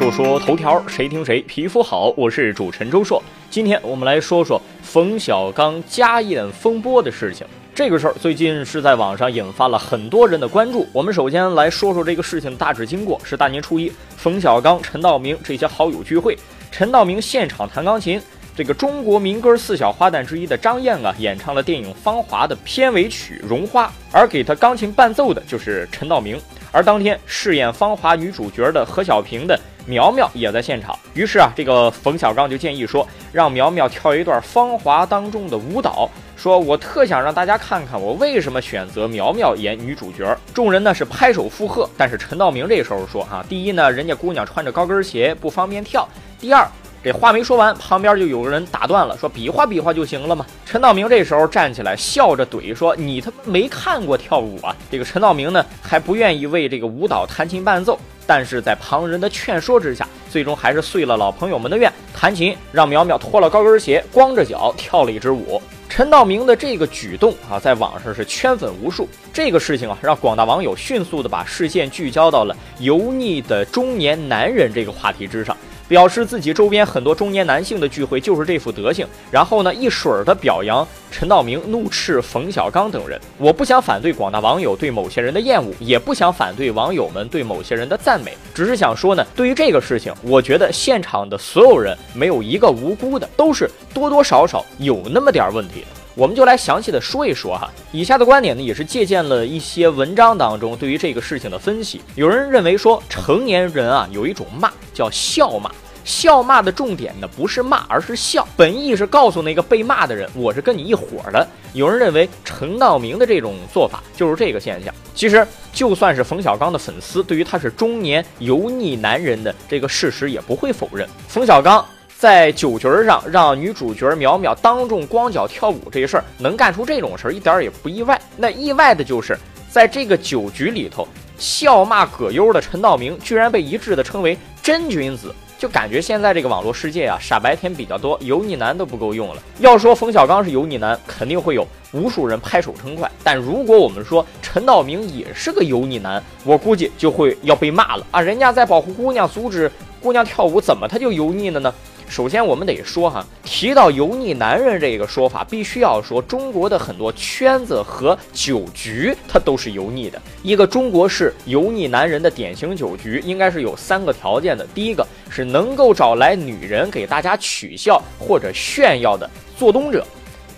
说说头条，谁听谁皮肤好。我是主持人周硕，今天我们来说说冯小刚家宴风波的事情。这个事儿最近是在网上引发了很多人的关注。我们首先来说说这个事情的大致经过：是大年初一，冯小刚、陈道明这些好友聚会，陈道明现场弹钢琴。这个中国民歌四小花旦之一的张燕啊，演唱了电影《芳华》的片尾曲《绒花》，而给他钢琴伴奏的就是陈道明。而当天饰演芳华女主角的何小萍的苗苗也在现场。于是啊，这个冯小刚就建议说，让苗苗跳一段《芳华》当中的舞蹈，说我特想让大家看看我为什么选择苗苗演女主角。众人呢是拍手附和，但是陈道明这时候说哈，第一呢，人家姑娘穿着高跟鞋不方便跳；第二。这话没说完，旁边就有人打断了，说：“比划比划就行了嘛。”陈道明这时候站起来，笑着怼说：“你他妈没看过跳舞啊？”这个陈道明呢，还不愿意为这个舞蹈弹琴伴奏，但是在旁人的劝说之下，最终还是遂了老朋友们的愿，弹琴让苗苗脱了高跟鞋，光着脚跳了一支舞。陈道明的这个举动啊，在网上是圈粉无数。这个事情啊，让广大网友迅速的把视线聚焦到了油腻的中年男人这个话题之上。表示自己周边很多中年男性的聚会就是这副德行，然后呢一水儿的表扬陈道明，怒斥冯小刚等人。我不想反对广大网友对某些人的厌恶，也不想反对网友们对某些人的赞美，只是想说呢，对于这个事情，我觉得现场的所有人没有一个无辜的，都是多多少少有那么点问题。我们就来详细的说一说哈，以下的观点呢也是借鉴了一些文章当中对于这个事情的分析。有人认为说成年人啊有一种骂叫笑骂。笑骂的重点呢，不是骂，而是笑，本意是告诉那个被骂的人，我是跟你一伙的。有人认为陈道明的这种做法就是这个现象。其实，就算是冯小刚的粉丝，对于他是中年油腻男人的这个事实也不会否认。冯小刚在酒局上让女主角苗苗当众光脚跳舞这事儿，能干出这种事儿，一点也不意外。那意外的就是在这个酒局里头，笑骂葛优的陈道明，居然被一致的称为真君子。就感觉现在这个网络世界啊，傻白甜比较多，油腻男都不够用了。要说冯小刚是油腻男，肯定会有无数人拍手称快。但如果我们说陈道明也是个油腻男，我估计就会要被骂了啊！人家在保护姑娘，阻止姑娘跳舞，怎么他就油腻了呢？首先，我们得说哈，提到油腻男人这个说法，必须要说中国的很多圈子和酒局，它都是油腻的。一个中国式油腻男人的典型酒局，应该是有三个条件的：第一个是能够找来女人给大家取笑或者炫耀的做东者；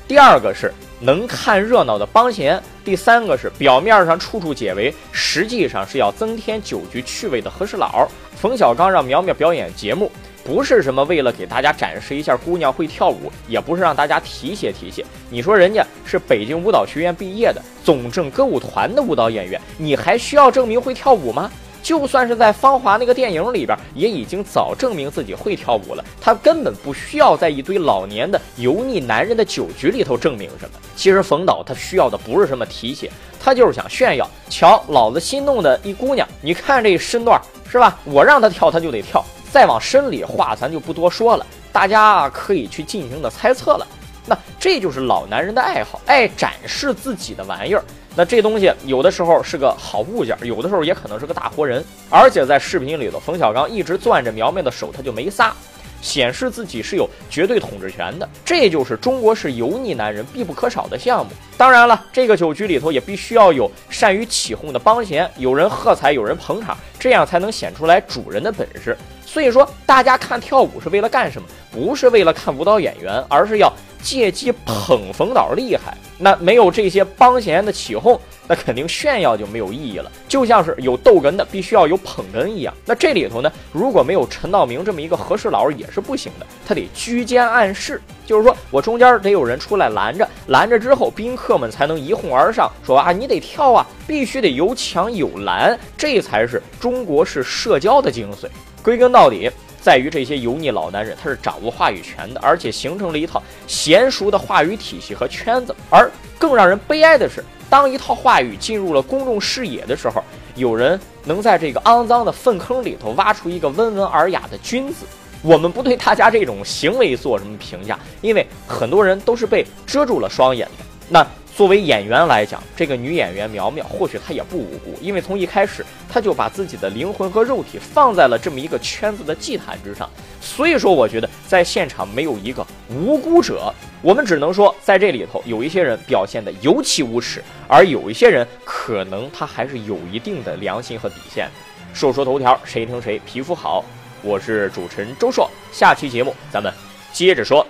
第二个是能看热闹的帮闲；第三个是表面上处处解围，实际上是要增添酒局趣味的和事佬。冯小刚让苗苗表演节目。不是什么为了给大家展示一下姑娘会跳舞，也不是让大家提携提携。你说人家是北京舞蹈学院毕业的总政歌舞团的舞蹈演员，你还需要证明会跳舞吗？就算是在《芳华》那个电影里边，也已经早证明自己会跳舞了。他根本不需要在一堆老年的油腻男人的酒局里头证明什么。其实冯导他需要的不是什么提携，他就是想炫耀。瞧，老子心动的一姑娘，你看这身段是吧？我让她跳，她就得跳。再往深里话，咱就不多说了，大家可以去尽情的猜测了。那这就是老男人的爱好，爱展示自己的玩意儿。那这东西有的时候是个好物件，有的时候也可能是个大活人。而且在视频里头，冯小刚一直攥着苗苗的手，他就没撒。显示自己是有绝对统治权的，这就是中国式油腻男人必不可少的项目。当然了，这个酒局里头也必须要有善于起哄的帮闲，有人喝彩，有人捧场，这样才能显出来主人的本事。所以说，大家看跳舞是为了干什么？不是为了看舞蹈演员，而是要借机捧冯导厉害。那没有这些帮闲的起哄。那肯定炫耀就没有意义了，就像是有逗哏的必须要有捧哏一样。那这里头呢，如果没有陈道明这么一个和事佬也是不行的，他得居间暗示，就是说我中间得有人出来拦着，拦着之后宾客们才能一哄而上，说啊你得跳啊，必须得有抢有拦，这才是中国式社交的精髓。归根到底，在于这些油腻老男人他是掌握话语权的，而且形成了一套娴熟的话语体系和圈子。而更让人悲哀的是。当一套话语进入了公众视野的时候，有人能在这个肮脏的粪坑里头挖出一个温文尔雅的君子。我们不对大家这种行为做什么评价，因为很多人都是被遮住了双眼的。那作为演员来讲，这个女演员苗苗或许她也不无辜，因为从一开始她就把自己的灵魂和肉体放在了这么一个圈子的祭坛之上，所以说我觉得在现场没有一个无辜者，我们只能说在这里头有一些人表现的尤其无耻，而有一些人可能他还是有一定的良心和底线。说说头条，谁听谁皮肤好，我是主持人周硕，下期节目咱们接着说。